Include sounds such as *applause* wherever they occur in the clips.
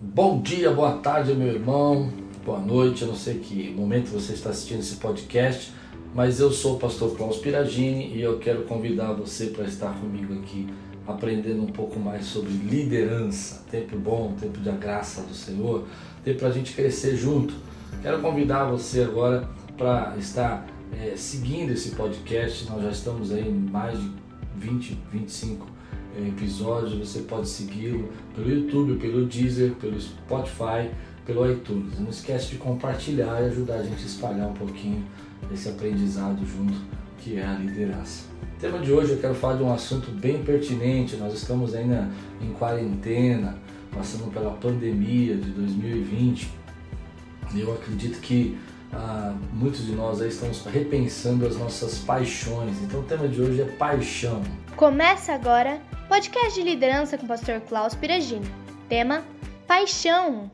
Bom dia, boa tarde, meu irmão, boa noite. Eu não sei que momento você está assistindo esse podcast, mas eu sou o pastor Klaus Piragini e eu quero convidar você para estar comigo aqui aprendendo um pouco mais sobre liderança. Tempo bom, tempo da graça do Senhor, tempo para a gente crescer junto. Quero convidar você agora para estar é, seguindo esse podcast. Nós já estamos aí em mais de 20, 25 episódio, você pode segui-lo pelo YouTube, pelo Deezer, pelo Spotify, pelo iTunes. Não esquece de compartilhar e ajudar a gente a espalhar um pouquinho esse aprendizado junto que é a liderança. O tema de hoje eu quero falar de um assunto bem pertinente. Nós estamos ainda em quarentena, passando pela pandemia de 2020. E eu acredito que ah, muitos de nós aí estamos repensando as nossas paixões. Então o tema de hoje é paixão. Começa agora podcast de liderança com o pastor Klaus Piragini. Tema: Paixão.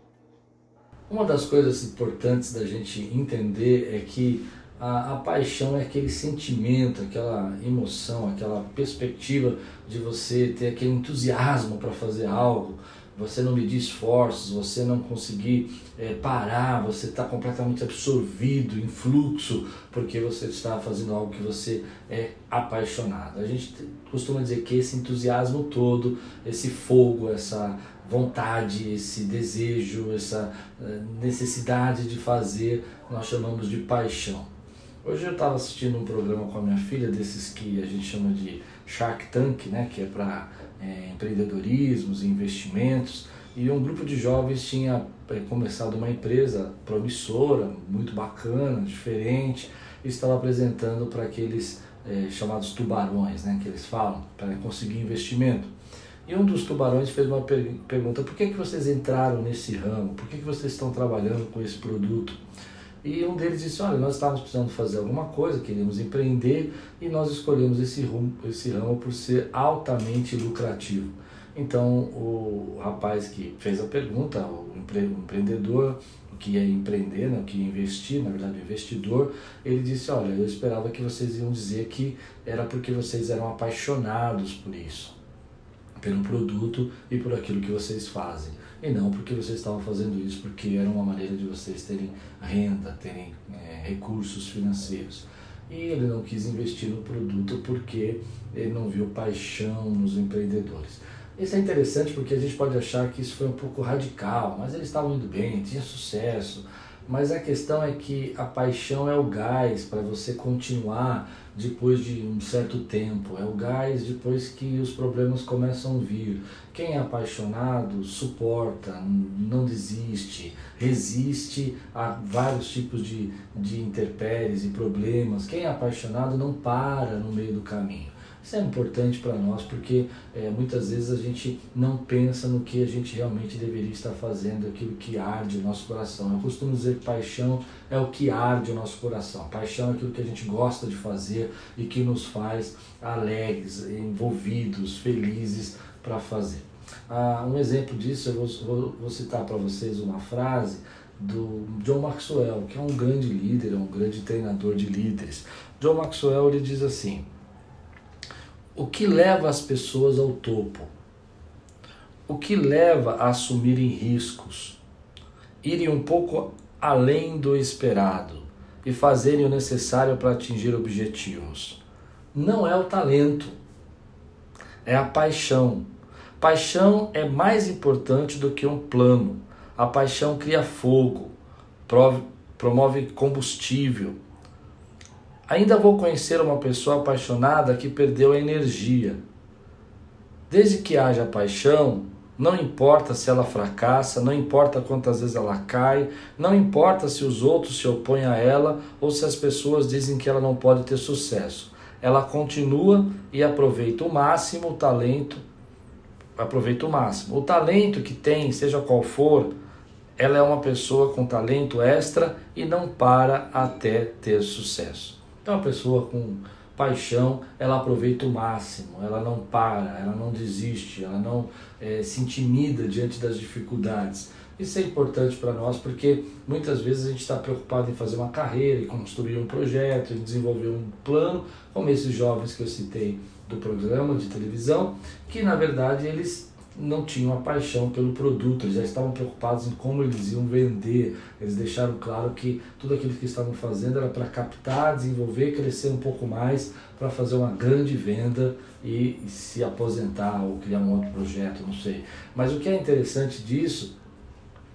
Uma das coisas importantes da gente entender é que a, a, paixão é aquele sentimento, aquela emoção, aquela perspectiva de você ter aquele entusiasmo para fazer algo, você não medir esforços, você não conseguir é, parar, você está completamente absorvido em fluxo, porque você está fazendo algo que você é apaixonado. A gente costuma dizer que esse entusiasmo todo, esse fogo, essa vontade, esse desejo, essa é, necessidade de fazer, nós chamamos de paixão. Hoje eu estava assistindo um programa com a minha filha, desses que a gente chama de Shark Tank, né, que é para é, empreendedorismos investimentos, e um grupo de jovens tinha é, começado uma empresa promissora, muito bacana, diferente, e estava apresentando para aqueles é, chamados tubarões, né, que eles falam, para conseguir investimento. E um dos tubarões fez uma per pergunta: por que, que vocês entraram nesse ramo? Por que, que vocês estão trabalhando com esse produto? E um deles disse: Olha, nós estávamos precisando fazer alguma coisa, queríamos empreender e nós escolhemos esse, rumo, esse ramo por ser altamente lucrativo. Então, o rapaz que fez a pergunta, o empreendedor, o que é empreender, né, o que é investir, na verdade, o investidor, ele disse: Olha, eu esperava que vocês iam dizer que era porque vocês eram apaixonados por isso, pelo produto e por aquilo que vocês fazem e não porque vocês estavam fazendo isso porque era uma maneira de vocês terem renda, terem é, recursos financeiros. E ele não quis investir no produto porque ele não viu paixão nos empreendedores. Isso é interessante porque a gente pode achar que isso foi um pouco radical, mas eles estavam indo bem, tinha sucesso, mas a questão é que a paixão é o gás para você continuar depois de um certo tempo, é o gás depois que os problemas começam a vir. Quem é apaixonado suporta, não desiste, resiste a vários tipos de, de intempéries e problemas. Quem é apaixonado não para no meio do caminho. Isso é importante para nós porque é, muitas vezes a gente não pensa no que a gente realmente deveria estar fazendo, aquilo que arde o nosso coração. Eu costumo dizer que paixão é o que arde o nosso coração. Paixão é aquilo que a gente gosta de fazer e que nos faz alegres, envolvidos, felizes para fazer. Ah, um exemplo disso, eu vou, vou, vou citar para vocês uma frase do John Maxwell, que é um grande líder, é um grande treinador de líderes. John Maxwell ele diz assim: o que leva as pessoas ao topo? O que leva a assumirem riscos? Irem um pouco além do esperado e fazerem o necessário para atingir objetivos. Não é o talento, é a paixão. Paixão é mais importante do que um plano. A paixão cria fogo, promove combustível, Ainda vou conhecer uma pessoa apaixonada que perdeu a energia. Desde que haja paixão, não importa se ela fracassa, não importa quantas vezes ela cai, não importa se os outros se opõem a ela ou se as pessoas dizem que ela não pode ter sucesso. Ela continua e aproveita o máximo o talento, aproveita o máximo. O talento que tem, seja qual for, ela é uma pessoa com talento extra e não para até ter sucesso. Então, a pessoa com paixão, ela aproveita o máximo, ela não para, ela não desiste, ela não é, se intimida diante das dificuldades. Isso é importante para nós porque muitas vezes a gente está preocupado em fazer uma carreira, em construir um projeto, em desenvolver um plano, como esses jovens que eu citei do programa de televisão, que na verdade eles não tinham a paixão pelo produto, eles já estavam preocupados em como eles iam vender. Eles deixaram claro que tudo aquilo que estavam fazendo era para captar, desenvolver, crescer um pouco mais, para fazer uma grande venda e, e se aposentar ou criar um outro projeto, não sei. Mas o que é interessante disso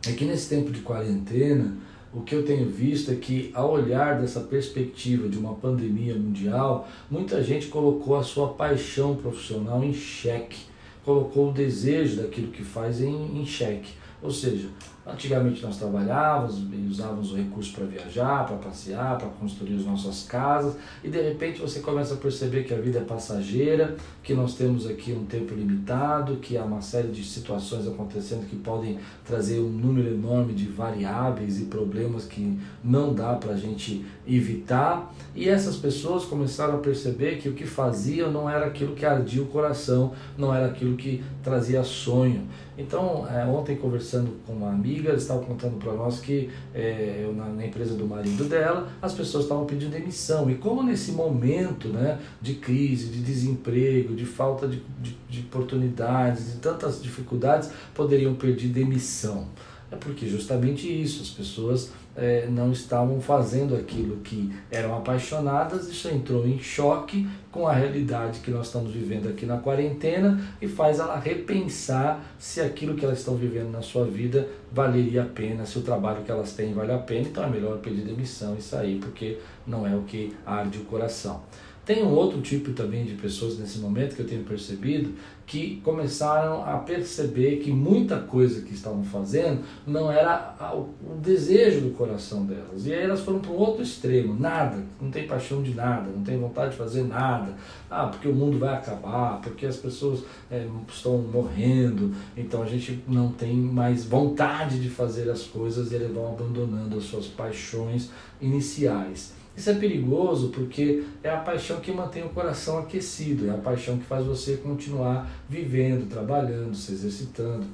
é que nesse tempo de quarentena, o que eu tenho visto é que, ao olhar dessa perspectiva de uma pandemia mundial, muita gente colocou a sua paixão profissional em xeque colocou o desejo daquilo que faz em, em xeque. Ou seja, Antigamente nós trabalhávamos e usávamos o recurso para viajar, para passear, para construir as nossas casas, e de repente você começa a perceber que a vida é passageira, que nós temos aqui um tempo limitado, que há uma série de situações acontecendo que podem trazer um número enorme de variáveis e problemas que não dá para a gente evitar. E essas pessoas começaram a perceber que o que faziam não era aquilo que ardia o coração, não era aquilo que trazia sonho. Então, é, ontem conversando com uma amiga, amiga estava contando para nós que é, na, na, empresa do marido dela, as pessoas estavam pedindo demissão. E como nesse momento né, de crise, de desemprego, de falta de, de, de oportunidades, de tantas dificuldades, poderiam pedir demissão. É porque justamente isso, as pessoas é, não estavam fazendo aquilo que eram apaixonadas, isso entrou em choque com a realidade que nós estamos vivendo aqui na quarentena e faz ela repensar se aquilo que elas estão vivendo na sua vida valeria a pena, se o trabalho que elas têm vale a pena, então é melhor pedir demissão e sair, porque não é o que arde o coração. Tem um outro tipo também de pessoas nesse momento que eu tenho percebido que começaram a perceber que muita coisa que estavam fazendo não era o desejo do coração delas. E aí elas foram para o outro extremo, nada, não tem paixão de nada, não tem vontade de fazer nada. Ah, porque o mundo vai acabar, porque as pessoas é, estão morrendo, então a gente não tem mais vontade de fazer as coisas e eles vão abandonando as suas paixões iniciais. Isso é perigoso porque é a paixão que mantém o coração aquecido, é a paixão que faz você continuar vivendo, trabalhando, se exercitando,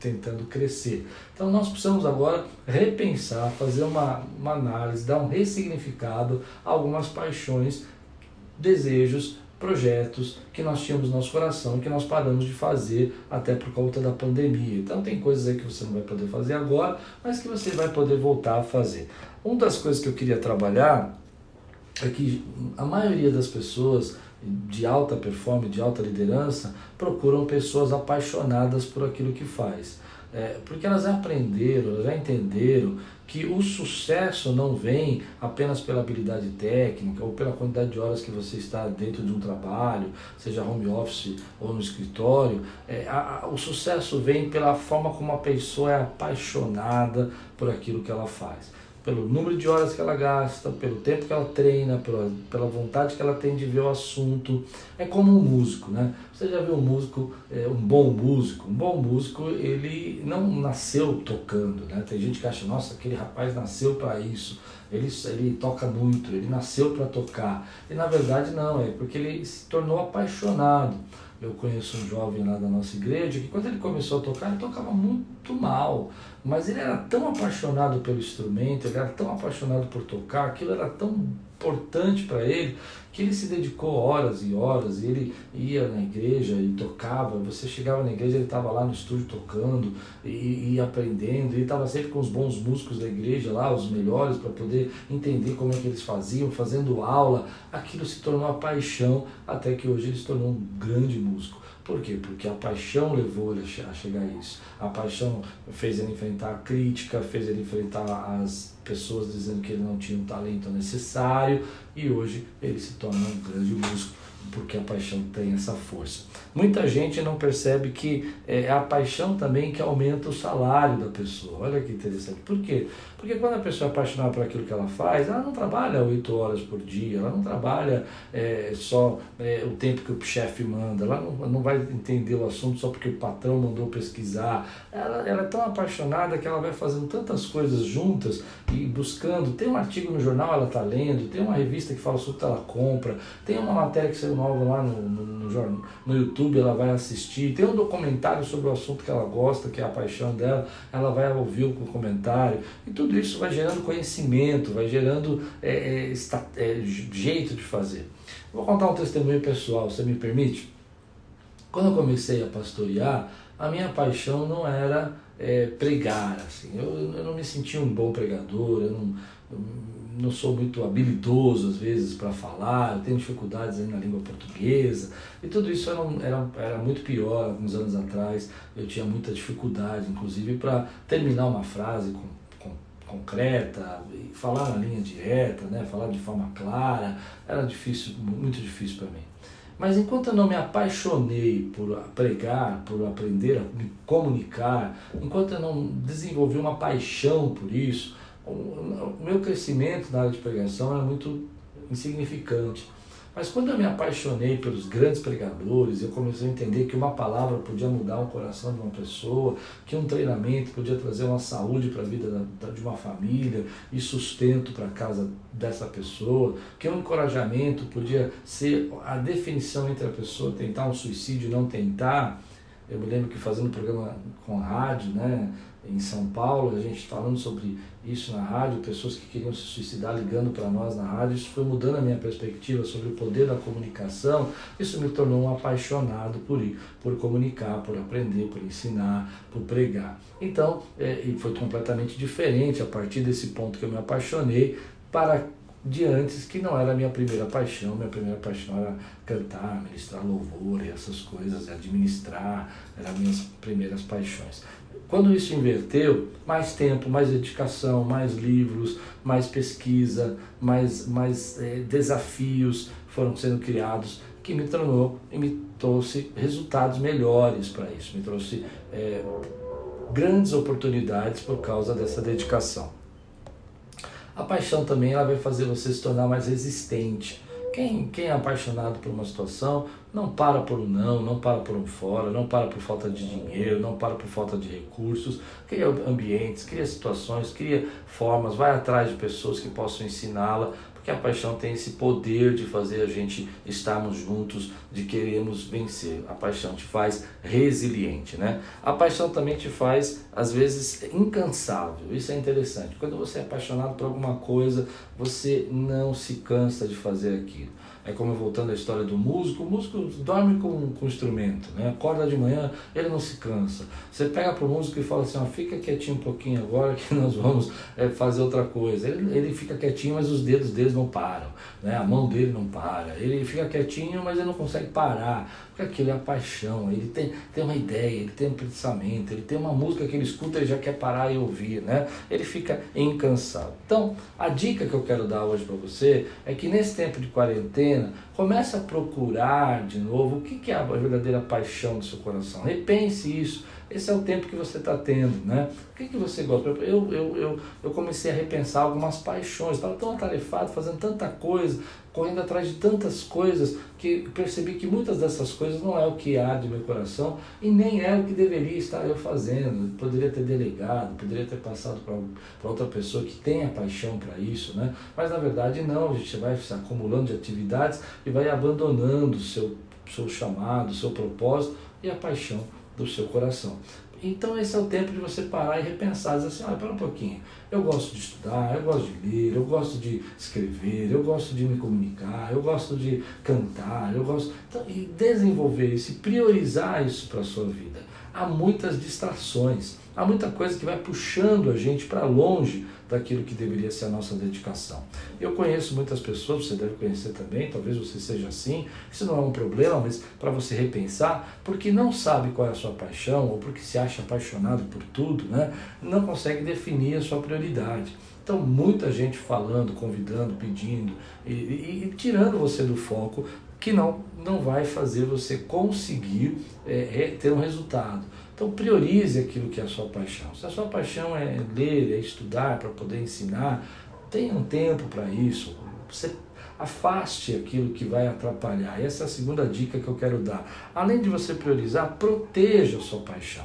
tentando crescer. Então nós precisamos agora repensar, fazer uma, uma análise, dar um ressignificado a algumas paixões, desejos, projetos que nós tínhamos no nosso coração que nós paramos de fazer até por conta da pandemia. Então tem coisas aí que você não vai poder fazer agora, mas que você vai poder voltar a fazer. Uma das coisas que eu queria trabalhar é que a maioria das pessoas de alta performance, de alta liderança, procuram pessoas apaixonadas por aquilo que faz. É, porque elas já aprenderam, já entenderam que o sucesso não vem apenas pela habilidade técnica ou pela quantidade de horas que você está dentro de um trabalho, seja home office ou no escritório. É, a, a, o sucesso vem pela forma como a pessoa é apaixonada por aquilo que ela faz pelo número de horas que ela gasta, pelo tempo que ela treina, pela, pela vontade que ela tem de ver o assunto. É como um músico, né? Você já viu um músico, é, um bom músico? Um bom músico, ele não nasceu tocando, né? Tem gente que acha, nossa, aquele rapaz nasceu para isso. Ele, ele toca muito, ele nasceu para tocar. E na verdade não, é porque ele se tornou apaixonado. Eu conheço um jovem lá da nossa igreja que quando ele começou a tocar, ele tocava muito mal, mas ele era tão apaixonado pelo instrumento, ele era tão apaixonado por tocar, aquilo era tão importante para ele que ele se dedicou horas e horas, e ele ia na igreja e tocava, você chegava na igreja, ele estava lá no estúdio tocando e, e aprendendo, e estava sempre com os bons músicos da igreja lá, os melhores, para poder entender como é que eles faziam, fazendo aula, aquilo se tornou uma paixão, até que hoje ele se tornou um grande músico. Por quê? Porque a paixão levou ele a chegar a isso. A paixão fez ele enfrentar a crítica, fez ele enfrentar as pessoas dizendo que ele não tinha o talento necessário e hoje ele se torna um grande músico porque a paixão tem essa força. Muita gente não percebe que é a paixão também que aumenta o salário da pessoa. Olha que interessante. Por quê? Porque quando a pessoa é apaixonada por aquilo que ela faz, ela não trabalha oito horas por dia, ela não trabalha é, só é, o tempo que o chefe manda, ela não, não vai entender o assunto só porque o patrão mandou pesquisar. Ela, ela é tão apaixonada que ela vai fazendo tantas coisas juntas e buscando. Tem um artigo no jornal, ela está lendo, tem uma revista que fala sobre o que ela compra, tem uma matéria que saiu nova lá no, no, no, YouTube, ela vai assistir, tem um documentário sobre o assunto que ela gosta, que é a paixão dela, ela vai ouvir o comentário, e tudo isso vai gerando conhecimento, vai gerando é, é, é, jeito de fazer. Vou contar um testemunho pessoal, você me permite? Quando eu comecei a pastorear, a minha paixão não era é, pregar, assim. Eu, eu não me sentia um bom pregador, eu não, não sou muito habilidoso às vezes para falar, tenho dificuldades na língua portuguesa, e tudo isso era, era, era muito pior alguns anos atrás. Eu tinha muita dificuldade, inclusive, para terminar uma frase com, com, concreta, falar na linha direta, né, falar de forma clara, era difícil, muito difícil para mim. Mas enquanto eu não me apaixonei por pregar, por aprender a me comunicar, enquanto eu não desenvolvi uma paixão por isso, o meu crescimento na área de pregação era muito insignificante. Mas quando eu me apaixonei pelos grandes pregadores, eu comecei a entender que uma palavra podia mudar o coração de uma pessoa, que um treinamento podia trazer uma saúde para a vida da, de uma família e sustento para a casa dessa pessoa, que um encorajamento podia ser a definição entre a pessoa tentar um suicídio e não tentar. Eu me lembro que fazendo um programa com rádio, né, em São Paulo, a gente falando sobre isso na rádio, pessoas que queriam se suicidar ligando para nós na rádio, isso foi mudando a minha perspectiva sobre o poder da comunicação, isso me tornou um apaixonado por ir, por comunicar, por aprender, por ensinar, por pregar. Então, é, foi completamente diferente a partir desse ponto que eu me apaixonei para de antes, que não era a minha primeira paixão. Minha primeira paixão era cantar, ministrar louvor e essas coisas, administrar, eram minhas primeiras paixões. Quando isso inverteu, mais tempo, mais dedicação, mais livros, mais pesquisa, mais, mais é, desafios foram sendo criados, que me tornou e me trouxe resultados melhores para isso, me trouxe é, grandes oportunidades por causa dessa dedicação. A paixão também ela vai fazer você se tornar mais resistente. Quem, quem é apaixonado por uma situação não para por um não, não para por um fora, não para por falta de dinheiro, não para por falta de recursos, cria ambientes, cria situações, cria formas, vai atrás de pessoas que possam ensiná-la, porque a paixão tem esse poder de fazer a gente estarmos juntos, de queremos vencer. A paixão te faz resiliente, né? A paixão também te faz, às vezes, incansável. Isso é interessante. Quando você é apaixonado por alguma coisa, você não se cansa de fazer aquilo. É como voltando à história do músico, o músico dorme com, com o instrumento, né? acorda de manhã, ele não se cansa. Você pega para o músico e fala assim, ó, fica quietinho um pouquinho agora que *laughs* nós vamos é, fazer outra coisa. Ele, ele fica quietinho, mas os dedos dele não param, né? a mão dele não para. Ele fica quietinho, mas ele não consegue parar, porque aquilo é a paixão. Ele tem, tem uma ideia, ele tem um pensamento, ele tem uma música que ele escuta e já quer parar e ouvir. Né? Ele fica incansável. Então, a dica que eu quero dar hoje para você é que nesse tempo de quarentena, quarentena, comece a procurar de novo o que é a verdadeira paixão do seu coração. Repense isso. Esse é o tempo que você está tendo, né? O que, que você gosta? Eu, eu, eu, eu comecei a repensar algumas paixões. Estava tão atarefado, fazendo tanta coisa, correndo atrás de tantas coisas, que percebi que muitas dessas coisas não é o que há de meu coração e nem é o que deveria estar eu fazendo. Poderia ter delegado, poderia ter passado para outra pessoa que tenha paixão para isso, né? Mas na verdade não, a gente vai se acumulando de atividades e vai abandonando o seu, seu chamado, o seu propósito e a paixão do seu coração. Então esse é o tempo de você parar e repensar, dizer assim, olha, para um pouquinho, eu gosto de estudar, eu gosto de ler, eu gosto de escrever, eu gosto de me comunicar, eu gosto de cantar, eu gosto. Então, e desenvolver isso priorizar isso para a sua vida. Há muitas distrações, há muita coisa que vai puxando a gente para longe daquilo que deveria ser a nossa dedicação. Eu conheço muitas pessoas, você deve conhecer também, talvez você seja assim, isso não é um problema, mas para você repensar, porque não sabe qual é a sua paixão, ou porque se acha apaixonado por tudo, né? não consegue definir a sua prioridade. Então, muita gente falando, convidando, pedindo e, e, e tirando você do foco que não, não vai fazer você conseguir é, ter um resultado. Então priorize aquilo que é a sua paixão. Se a sua paixão é ler, é estudar para poder ensinar, tenha um tempo para isso. Você afaste aquilo que vai atrapalhar. Essa é a segunda dica que eu quero dar. Além de você priorizar, proteja a sua paixão.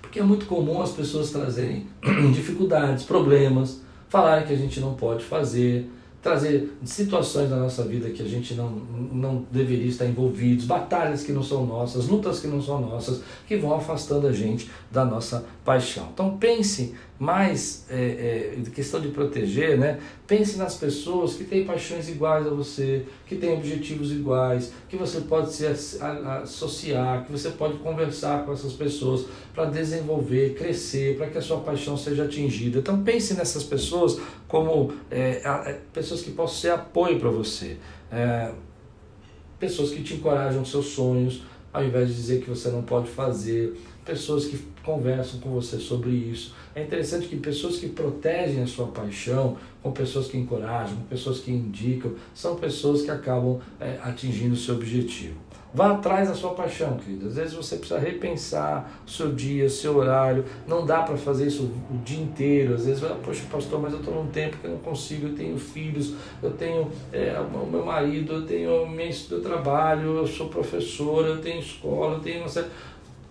Porque é muito comum as pessoas trazerem *clears throat* dificuldades, problemas, falarem que a gente não pode fazer, trazer situações na nossa vida que a gente não, não deveria estar envolvidos, batalhas que não são nossas, lutas que não são nossas, que vão afastando a gente da nossa paixão. Então pense mais é, é, questão de proteger, né? Pense nas pessoas que têm paixões iguais a você, que têm objetivos iguais, que você pode se associar, que você pode conversar com essas pessoas para desenvolver, crescer, para que a sua paixão seja atingida. Então pense nessas pessoas como é, é pessoas que possam ser apoio para você, é, pessoas que te encorajam seus sonhos, ao invés de dizer que você não pode fazer, pessoas que conversam com você sobre isso. É interessante que pessoas que protegem a sua paixão, com pessoas que encorajam, com pessoas que indicam, são pessoas que acabam é, atingindo o seu objetivo. Vá atrás da sua paixão, querido. Às vezes você precisa repensar o seu dia, o seu horário. Não dá para fazer isso o dia inteiro. Às vezes, poxa, pastor, mas eu estou num tempo que eu não consigo. Eu tenho filhos, eu tenho é, o meu marido, eu tenho meu trabalho, eu sou professora, eu tenho escola, eu tenho uma série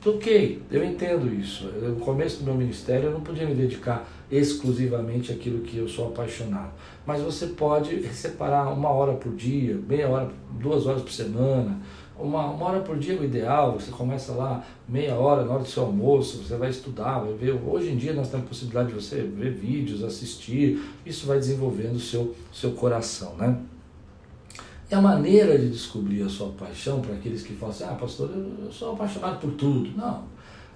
Ok, eu entendo isso. No começo do meu ministério eu não podia me dedicar exclusivamente àquilo que eu sou apaixonado. Mas você pode separar uma hora por dia, meia hora, duas horas por semana, uma, uma hora por dia é o ideal. Você começa lá meia hora na hora do seu almoço, você vai estudar, vai ver. Hoje em dia nós temos a possibilidade de você ver vídeos, assistir. Isso vai desenvolvendo o seu, seu coração, né? É a maneira de descobrir a sua paixão para aqueles que falam assim, ah, pastor, eu, sou apaixonado por tudo. Não,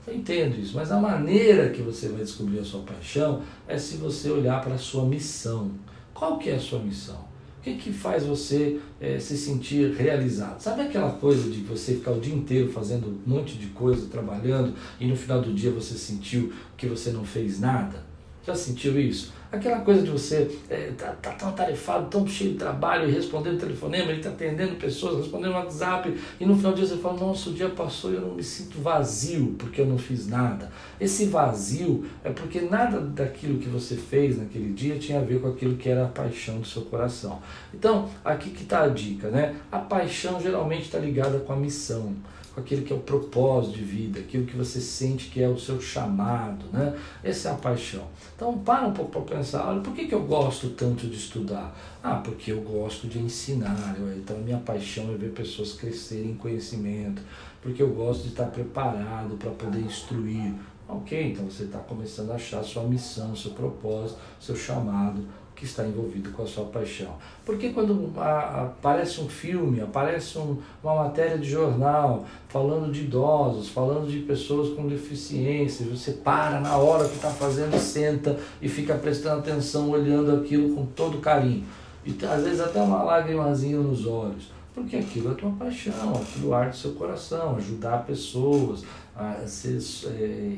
eu entendo isso, mas a maneira que você vai descobrir a sua paixão é se você olhar para a sua missão. Qual que é a sua missão? O que, que faz você é, se sentir realizado? Sabe aquela coisa de você ficar o dia inteiro fazendo um monte de coisa, trabalhando, e no final do dia você sentiu que você não fez nada? Já sentiu isso? Aquela coisa de você é, tá, tá tão tarefado, tão cheio de trabalho, respondendo telefonema, ele está atendendo pessoas, respondendo WhatsApp, e no final do dia você fala, nossa, o dia passou e eu não me sinto vazio porque eu não fiz nada. Esse vazio é porque nada daquilo que você fez naquele dia tinha a ver com aquilo que era a paixão do seu coração. Então, aqui que está a dica, né? A paixão geralmente está ligada com a missão com aquilo que é o propósito de vida, aquilo que você sente que é o seu chamado, né? Essa é a paixão. Então para um pouco para pensar, olha, por que, que eu gosto tanto de estudar? Ah, porque eu gosto de ensinar, então minha paixão é ver pessoas crescerem em conhecimento, porque eu gosto de estar preparado para poder instruir. Ok, então você está começando a achar sua missão, seu propósito, seu chamado que está envolvido com a sua paixão. Porque quando aparece um filme, aparece um, uma matéria de jornal falando de idosos, falando de pessoas com deficiência, você para na hora que está fazendo, senta e fica prestando atenção, olhando aquilo com todo carinho. E às vezes até uma lágrimazinha nos olhos. Porque aquilo é tua paixão, aquilo arde seu coração, ajudar pessoas, a ser é,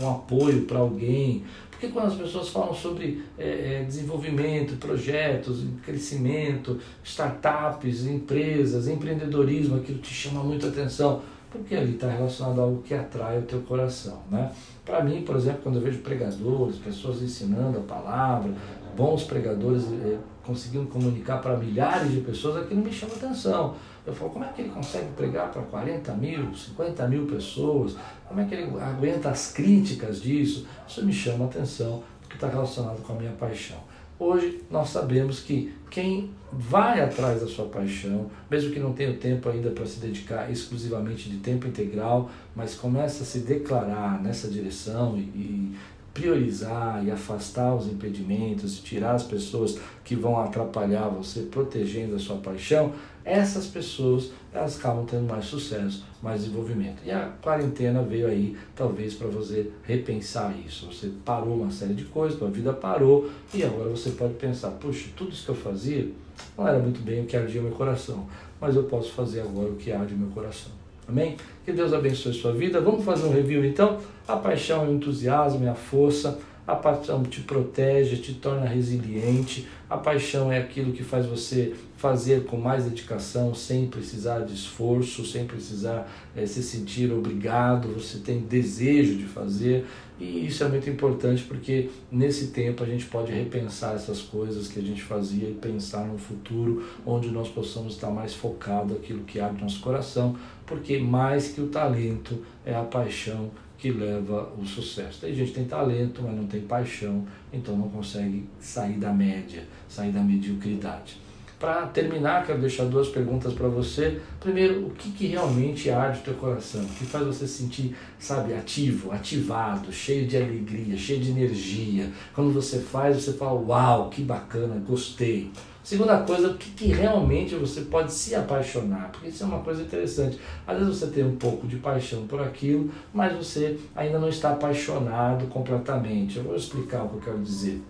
um apoio para alguém, porque quando as pessoas falam sobre é, é, desenvolvimento, projetos, crescimento, startups, empresas, empreendedorismo, aquilo te chama muito atenção, porque ali está relacionado a algo que atrai o teu coração. Né? Para mim, por exemplo, quando eu vejo pregadores, pessoas ensinando a palavra, bons pregadores é, conseguindo comunicar para milhares de pessoas, aquilo me chama atenção. Eu falo, como é que ele consegue pregar para 40 mil, 50 mil pessoas? Como é que ele aguenta as críticas disso? Isso me chama a atenção, porque está relacionado com a minha paixão. Hoje nós sabemos que quem vai atrás da sua paixão, mesmo que não tenha tempo ainda para se dedicar exclusivamente de tempo integral, mas começa a se declarar nessa direção e, e priorizar e afastar os impedimentos e tirar as pessoas que vão atrapalhar você, protegendo a sua paixão, essas pessoas elas acabam tendo mais sucesso, mais desenvolvimento. E a quarentena veio aí, talvez, para você repensar isso. Você parou uma série de coisas, sua vida parou, e agora você pode pensar, puxa, tudo isso que eu fazia não era muito bem o que ardia meu coração, mas eu posso fazer agora o que arde meu coração. Amém? Que Deus abençoe sua vida. Vamos fazer um review então? A paixão é o entusiasmo, é a força. A paixão te protege, te torna resiliente. A paixão é aquilo que faz você fazer com mais dedicação, sem precisar de esforço, sem precisar é, se sentir obrigado. Você tem desejo de fazer. E isso é muito importante porque nesse tempo a gente pode repensar essas coisas que a gente fazia e pensar no futuro onde nós possamos estar mais focado aquilo que abre nosso coração, porque mais que o talento é a paixão que leva o sucesso. Tem gente que tem talento, mas não tem paixão, então não consegue sair da média, sair da mediocridade. Para terminar, quero deixar duas perguntas para você. Primeiro, o que, que realmente arde o teu coração? O que faz você se sentir, sabe, ativo, ativado, cheio de alegria, cheio de energia? Quando você faz, você fala, uau, que bacana, gostei. Segunda coisa, o que, que, realmente você pode se apaixonar, porque isso é uma coisa interessante. Às vezes você tem um pouco de paixão por aquilo, mas você ainda não está apaixonado completamente. Eu vou explicar o que eu quero dizer.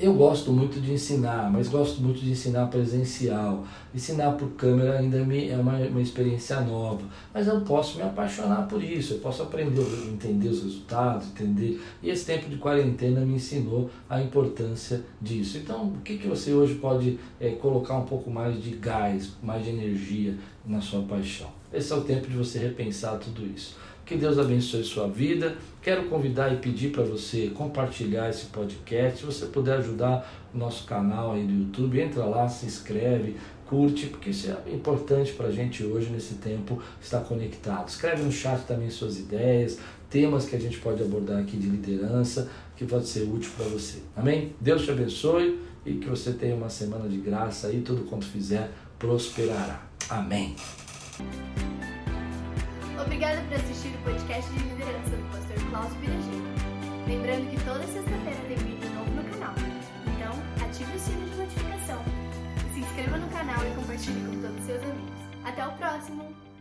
Eu gosto muito de ensinar, mas gosto muito de ensinar presencial. Ensinar por câmera ainda é uma, uma experiência nova, mas eu posso me apaixonar por isso, eu posso aprender, entender os resultados, entender. E esse tempo de quarentena me ensinou a importância disso. Então, o que, que você hoje pode é, colocar um pouco mais de gás, mais de energia na sua paixão? Esse é o tempo de você repensar tudo isso. Que Deus abençoe sua vida. Quero convidar e pedir para você compartilhar esse podcast. Se você puder ajudar o nosso canal aí do YouTube, entra lá, se inscreve, curte, porque isso é importante para a gente hoje, nesse tempo, estar conectado. Escreve no chat também suas ideias, temas que a gente pode abordar aqui de liderança, que pode ser útil para você. Amém? Deus te abençoe e que você tenha uma semana de graça aí, tudo quanto fizer prosperará. Amém. Obrigada por assistir o podcast de liderança do pastor Klaus Piragini. Lembrando que toda sexta-feira tem vídeo novo no canal. Então, ative o sino de notificação. Se inscreva no canal e compartilhe com todos os seus amigos. Até o próximo!